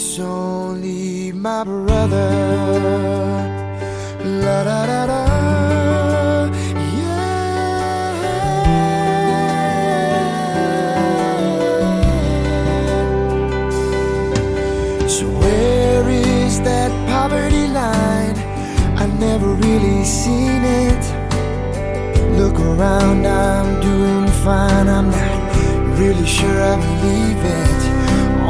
it's only my brother. La da da da, yeah. So where is that poverty line? I never really seen it. Look around, I'm doing fine. I'm not really sure I believe it.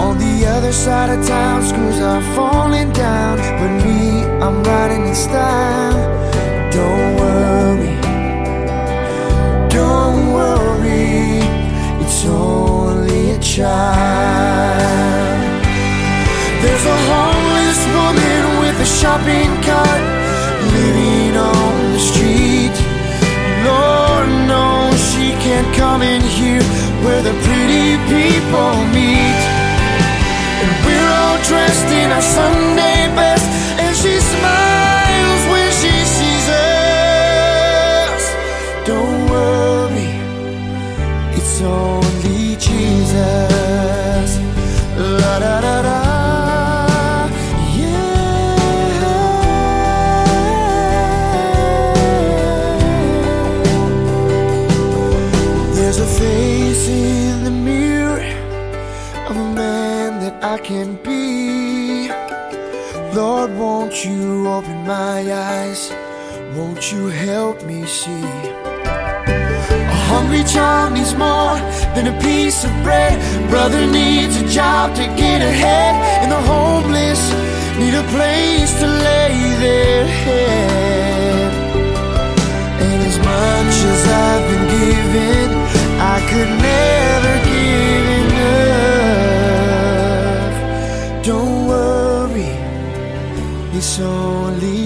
On the other side of town, screws are falling down. But me, I'm riding in style. Don't worry, don't worry, it's only a child. There's a homeless woman with a shopping cart living on the street. Lord knows she can't come in here where the pretty people meet. Dressed in our Sunday best, than a piece of bread. Brother needs a job to get ahead, and the homeless need a place to lay their head. And as much as I've been given, I could never give enough. Don't worry, it's only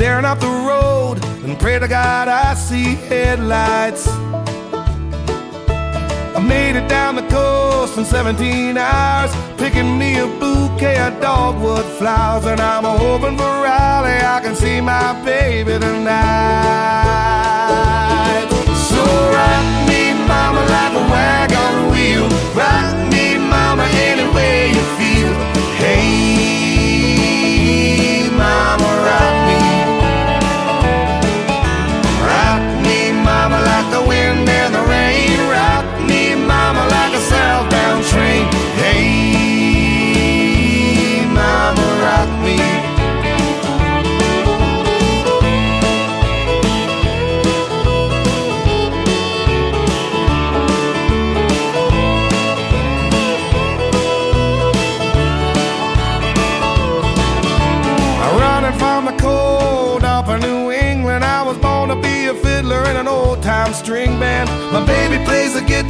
staring up the road and pray to God I see headlights. I made it down the coast in 17 hours, picking me a bouquet of dogwood flowers, and I'm hoping for rally I can see my baby tonight. So rock me, mama, like a wagon wheel. Rock me, mama, any way you feel. Hey, mama.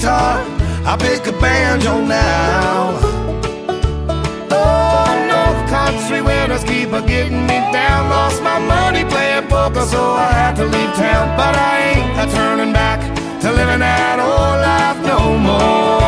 Guitar, I pick a banjo now. Oh, North Country winters keep a getting me down. Lost my money playing poker, so I had to leave town. But I ain't a turning back to living that old life no more.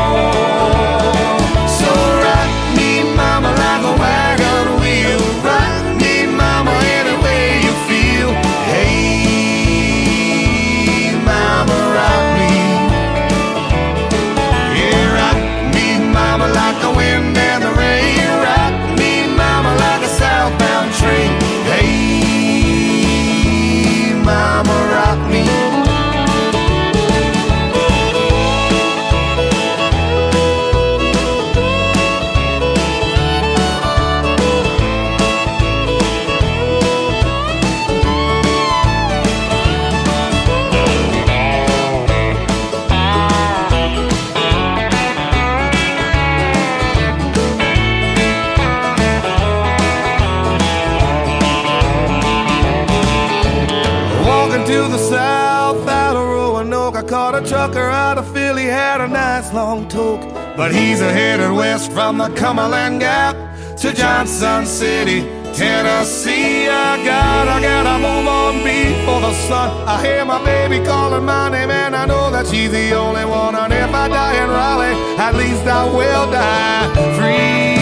But he's headed west from the Cumberland Gap to Johnson City, Tennessee. I gotta, gotta move on before the sun. I hear my baby calling my name, and I know that she's the only one. And if I die in Raleigh, at least I will die free.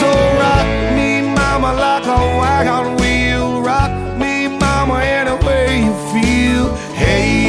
So rock me, mama, like a wagon wheel. Rock me, mama, any way you feel. Hey,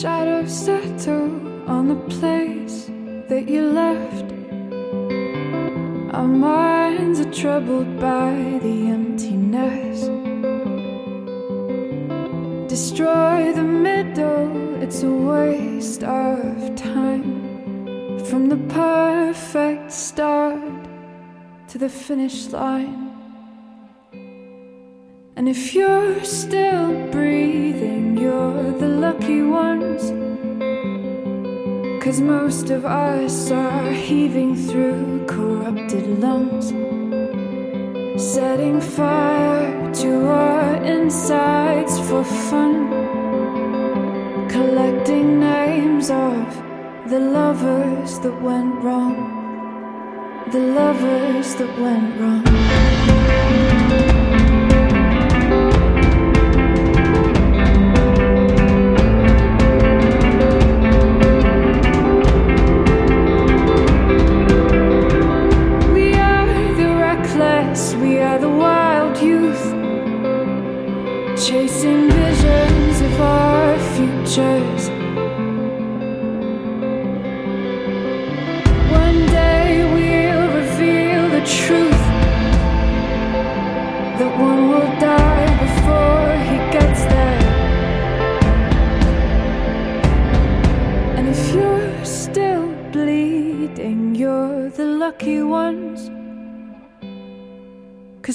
Shadows settle on the place that you left. Our minds are troubled by the emptiness. Destroy the middle, it's a waste of time. From the perfect start to the finish line. And if you're still breathing, you're the lucky ones. Cause most of us are heaving through corrupted lungs. Setting fire to our insides for fun. Collecting names of the lovers that went wrong. The lovers that went wrong.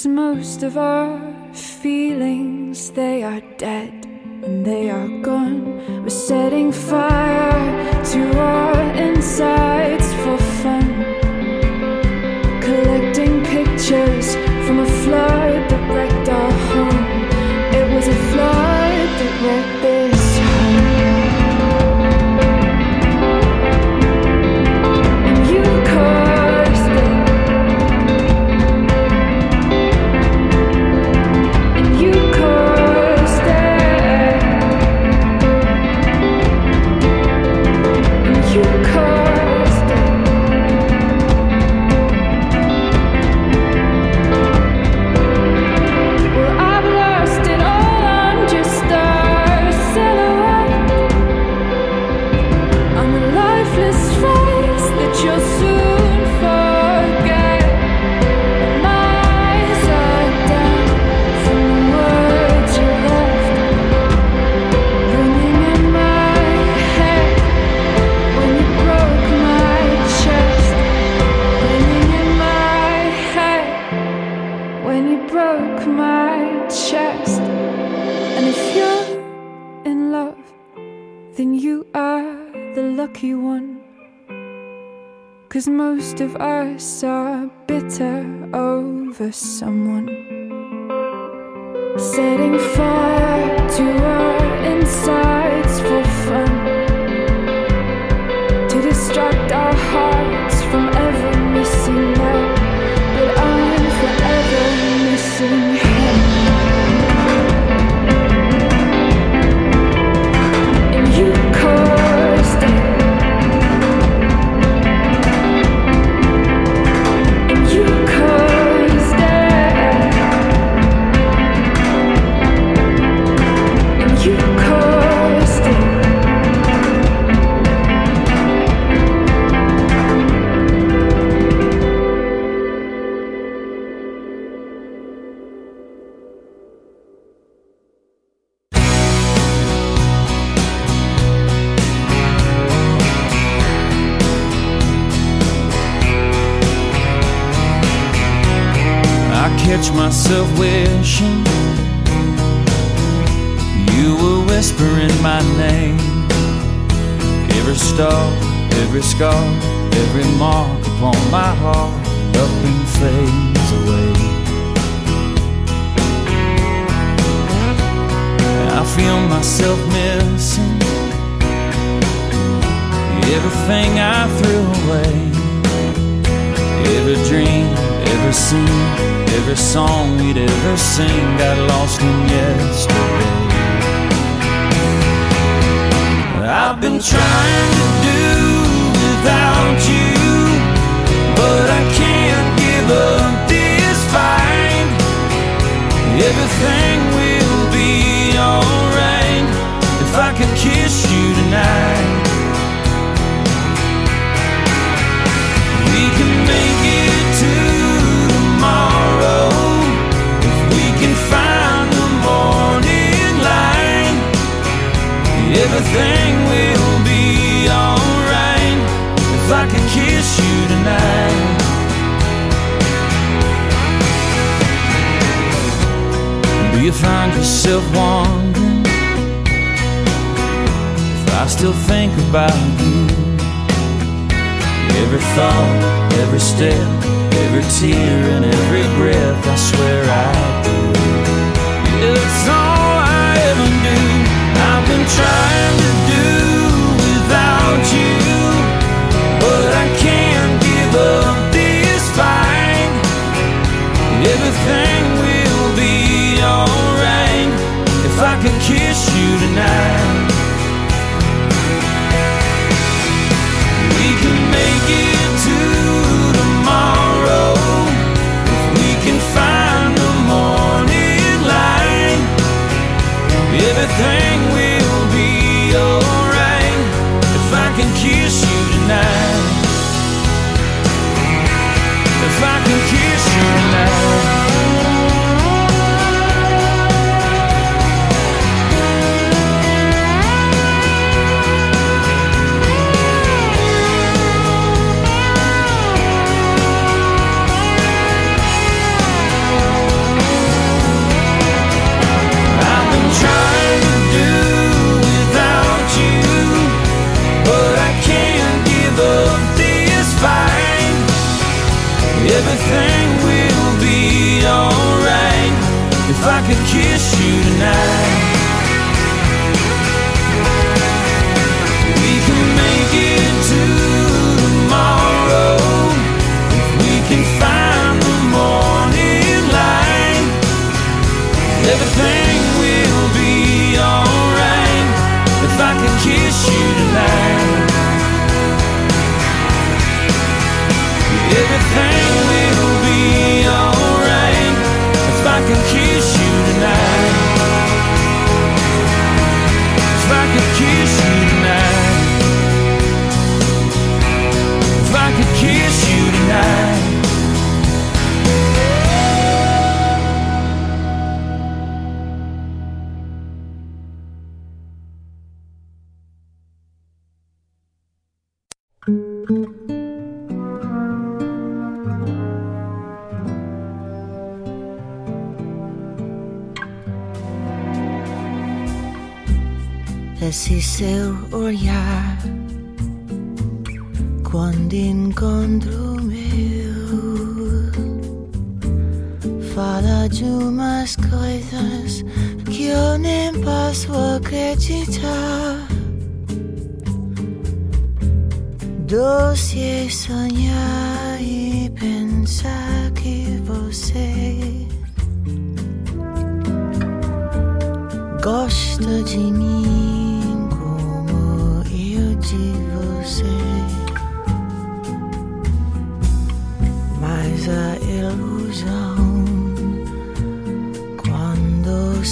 Cause most of our feelings, they are dead and they are gone. We're setting fire to our insides myself wishing you were whispering my name. Every star, every scar, every mark upon my heart up and fades away. I feel myself missing everything I threw away. Every dream, every scene, every song we'd ever sing got lost in yesterday. I've been trying to do without you, but I can't give up this fight. Everything will Everything will be alright if I could kiss you tonight. Do you find yourself wondering if I still think about you? Every thought, every step, every tear, and every breath, I swear I do. It's all I ever do. I've been trying kiss you tonight. esse seu olhar quando encontro meu. Fala de umas coisas que eu nem posso acreditar. Doce é sonhar e pensar que você gosta de mim.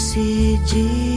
see Jesus.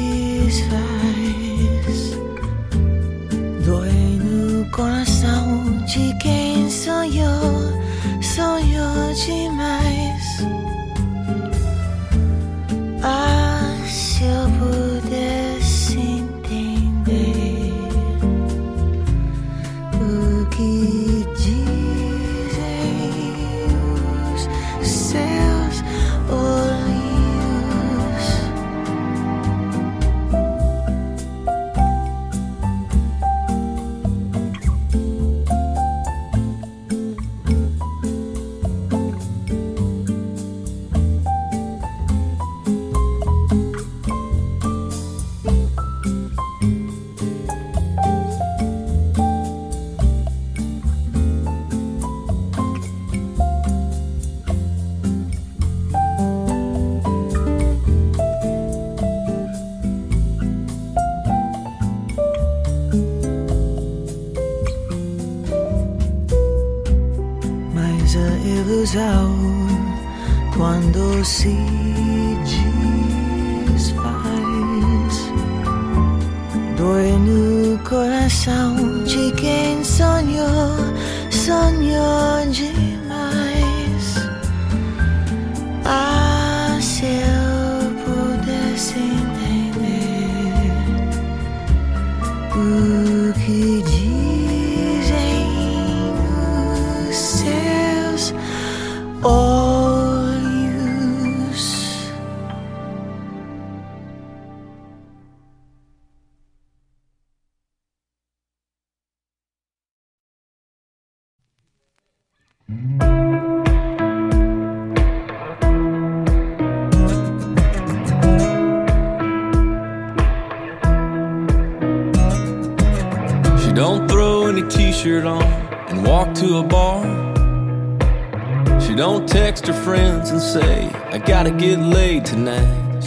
chicken sonio sonio yeah.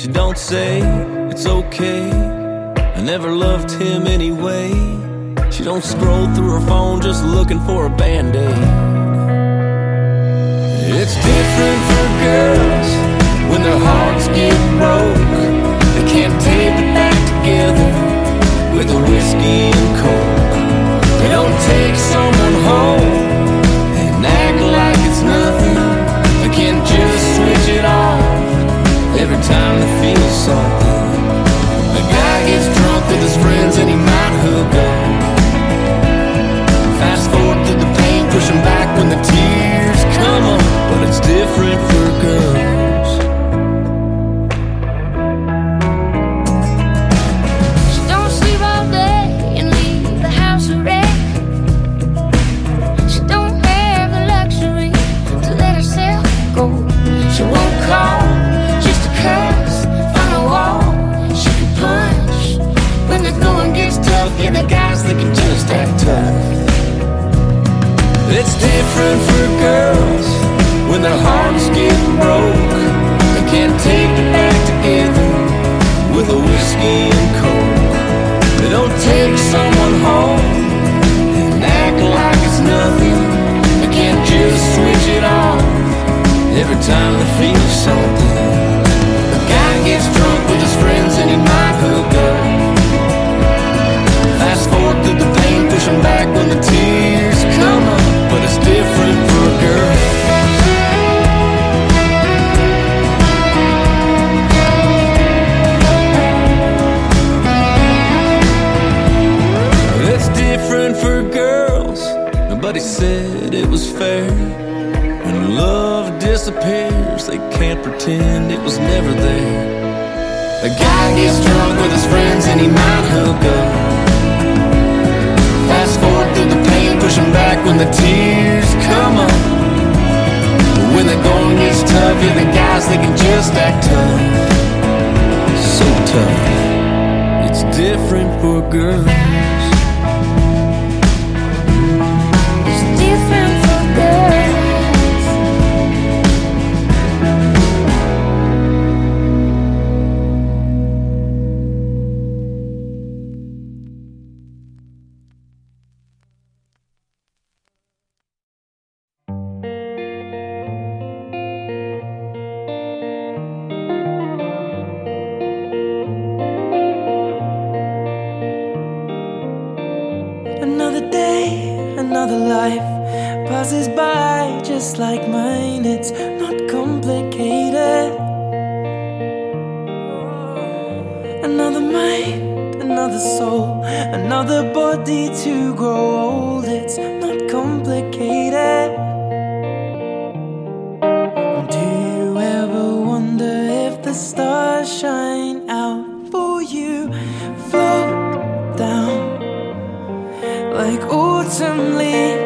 She don't say it's okay. I never loved him anyway. She don't scroll through her phone just looking for a band aid. It's different for girls when their hearts get broke. They can't tape it back together with a whiskey and coke. They don't take someone pretend it was never there. A guy gets drunk with his friends and he might hook up. Fast forward through the pain, push him back when the tears come up. When the going gets tough, you're the guys that can just act tough. So tough. It's different for girls. It's not complicated. Another mind, another soul, another body to grow old. It's not complicated. Do you ever wonder if the stars shine out for you? Float down like autumn leaves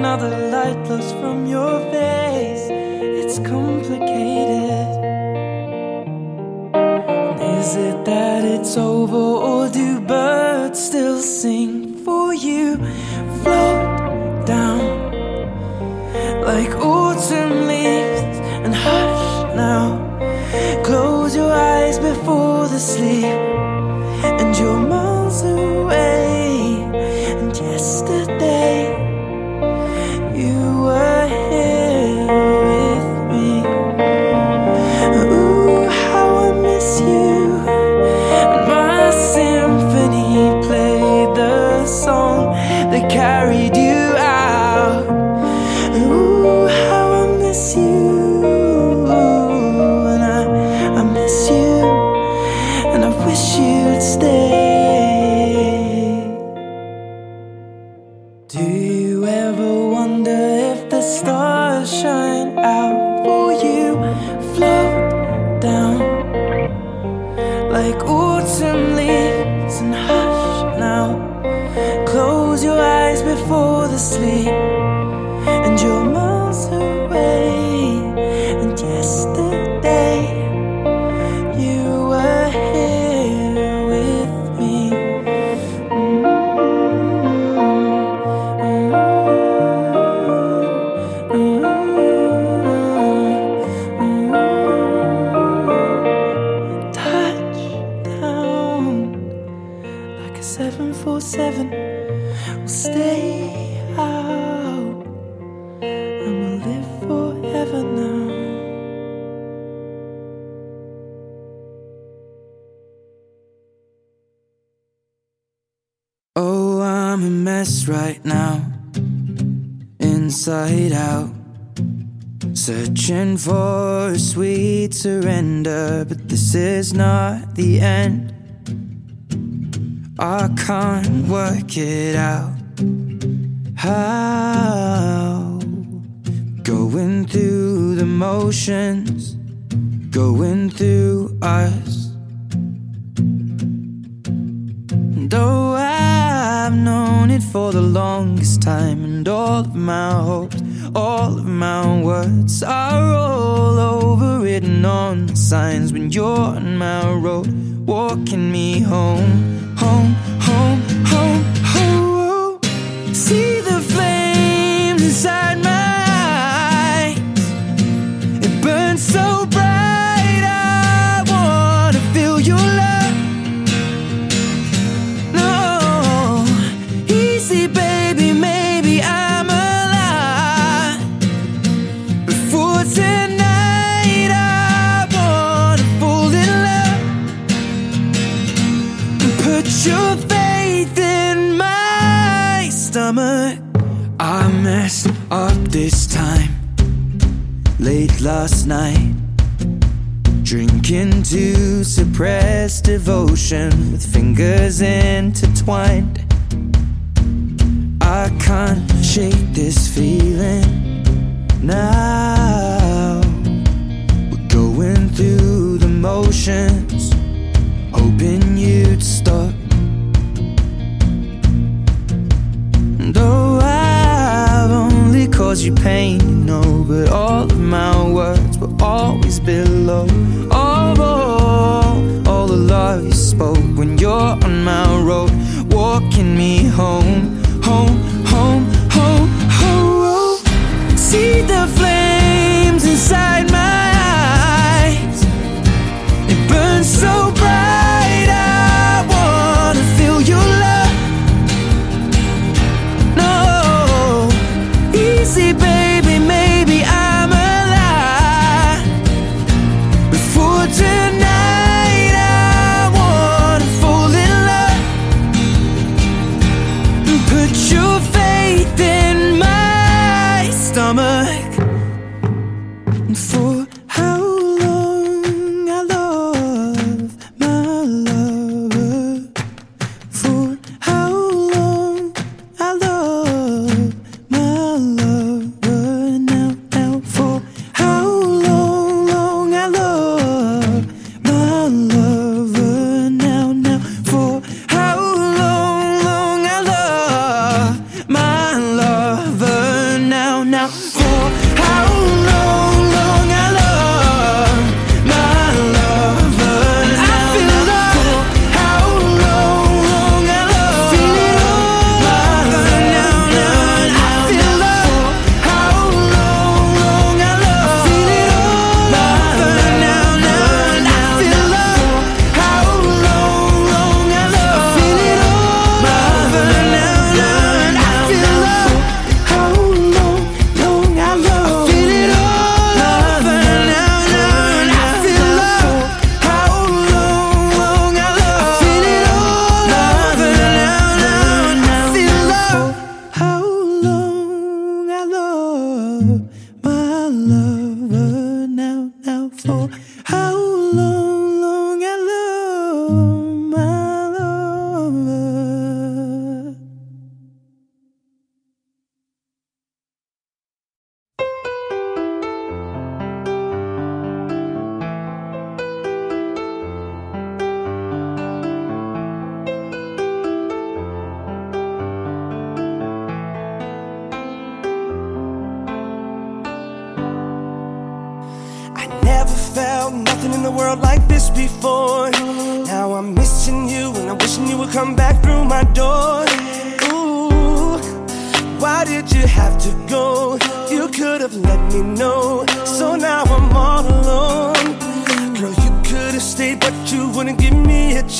another light lost from your face. It's complicated. Is it that it's over, or do birds still sing for you? Float down like autumn leaves and hush now. Close your eyes before the sleep, out. Searching for a sweet surrender, but this is not the end. I can't work it out. How? Going through the motions, going through us. And oh, I've known it for the longest time, and all of my hopes, all of my words are all over written on the signs when you're on my road, walking me home, home, home, home.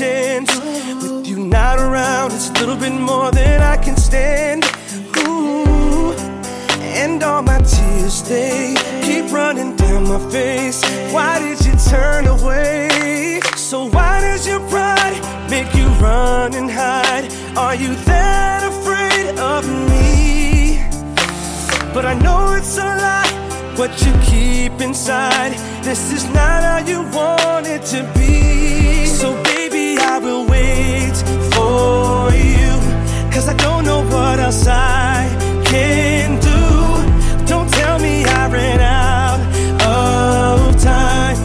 Chance. With you not around, it's a little bit more than I can stand. Ooh, and all my tears they keep running down my face. Why did you turn away? So why does your pride make you run and hide? Are you that afraid of me? But I know it's a lie. What you keep inside. This is not how you want it to be. So will wait for you. Cause I don't know what else I can do. Don't tell me I ran out of time.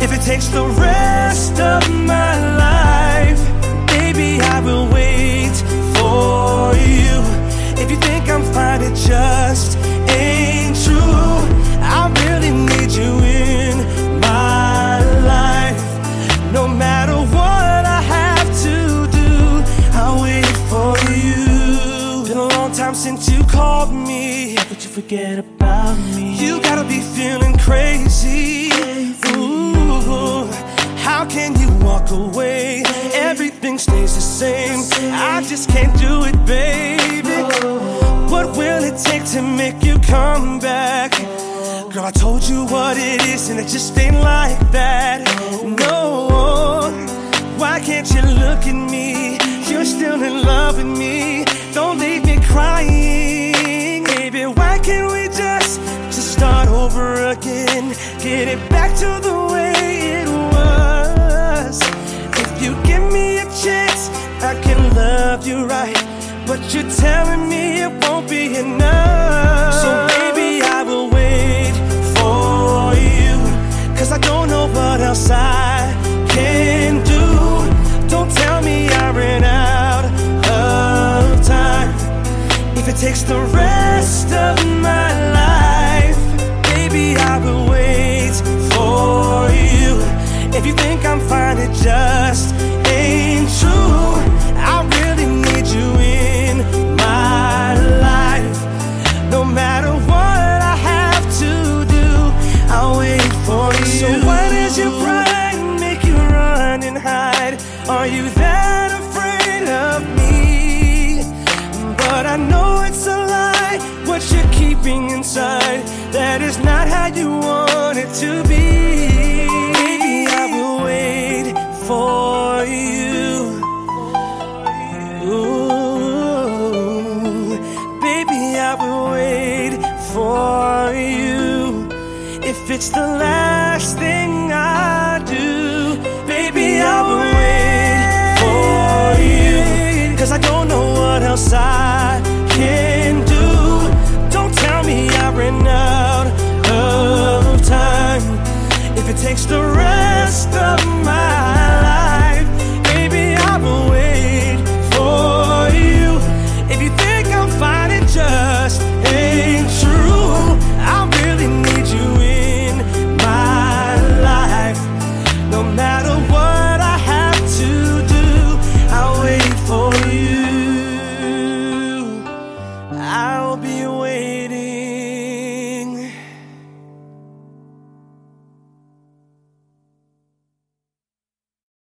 If it takes the rest of my life, baby, I will wait for you. If you think I'm fine, it just ain't true. Called me. But you forget about me. You gotta be feeling crazy. Ooh, how can you walk away? Everything stays the same. I just can't do it, baby. What will it take to make you come back? Girl, I told you what it is, and it just ain't like that. No, why can't you look at me? You're still in love with me. Don't leave me crying. Over again. Get it back to the way it was. If you give me a chance, I can love you right. But you're telling me it won't be enough. So baby, I will wait for you. Cause I don't know what else I can do. Don't tell me I ran out of time. If it takes the rest of my life, If you think I'm fine, it just ain't true. I really need you in my life. No matter what I have to do, I'll wait for you. So why does your pride make you run and hide? Are you that afraid of me? But I know it's a lie. What you're keeping inside, that is not how you want it to be. For you. Ooh, baby, I will wait for you. If it's the last thing I do, baby, I will wait for you. Cause I don't know what else I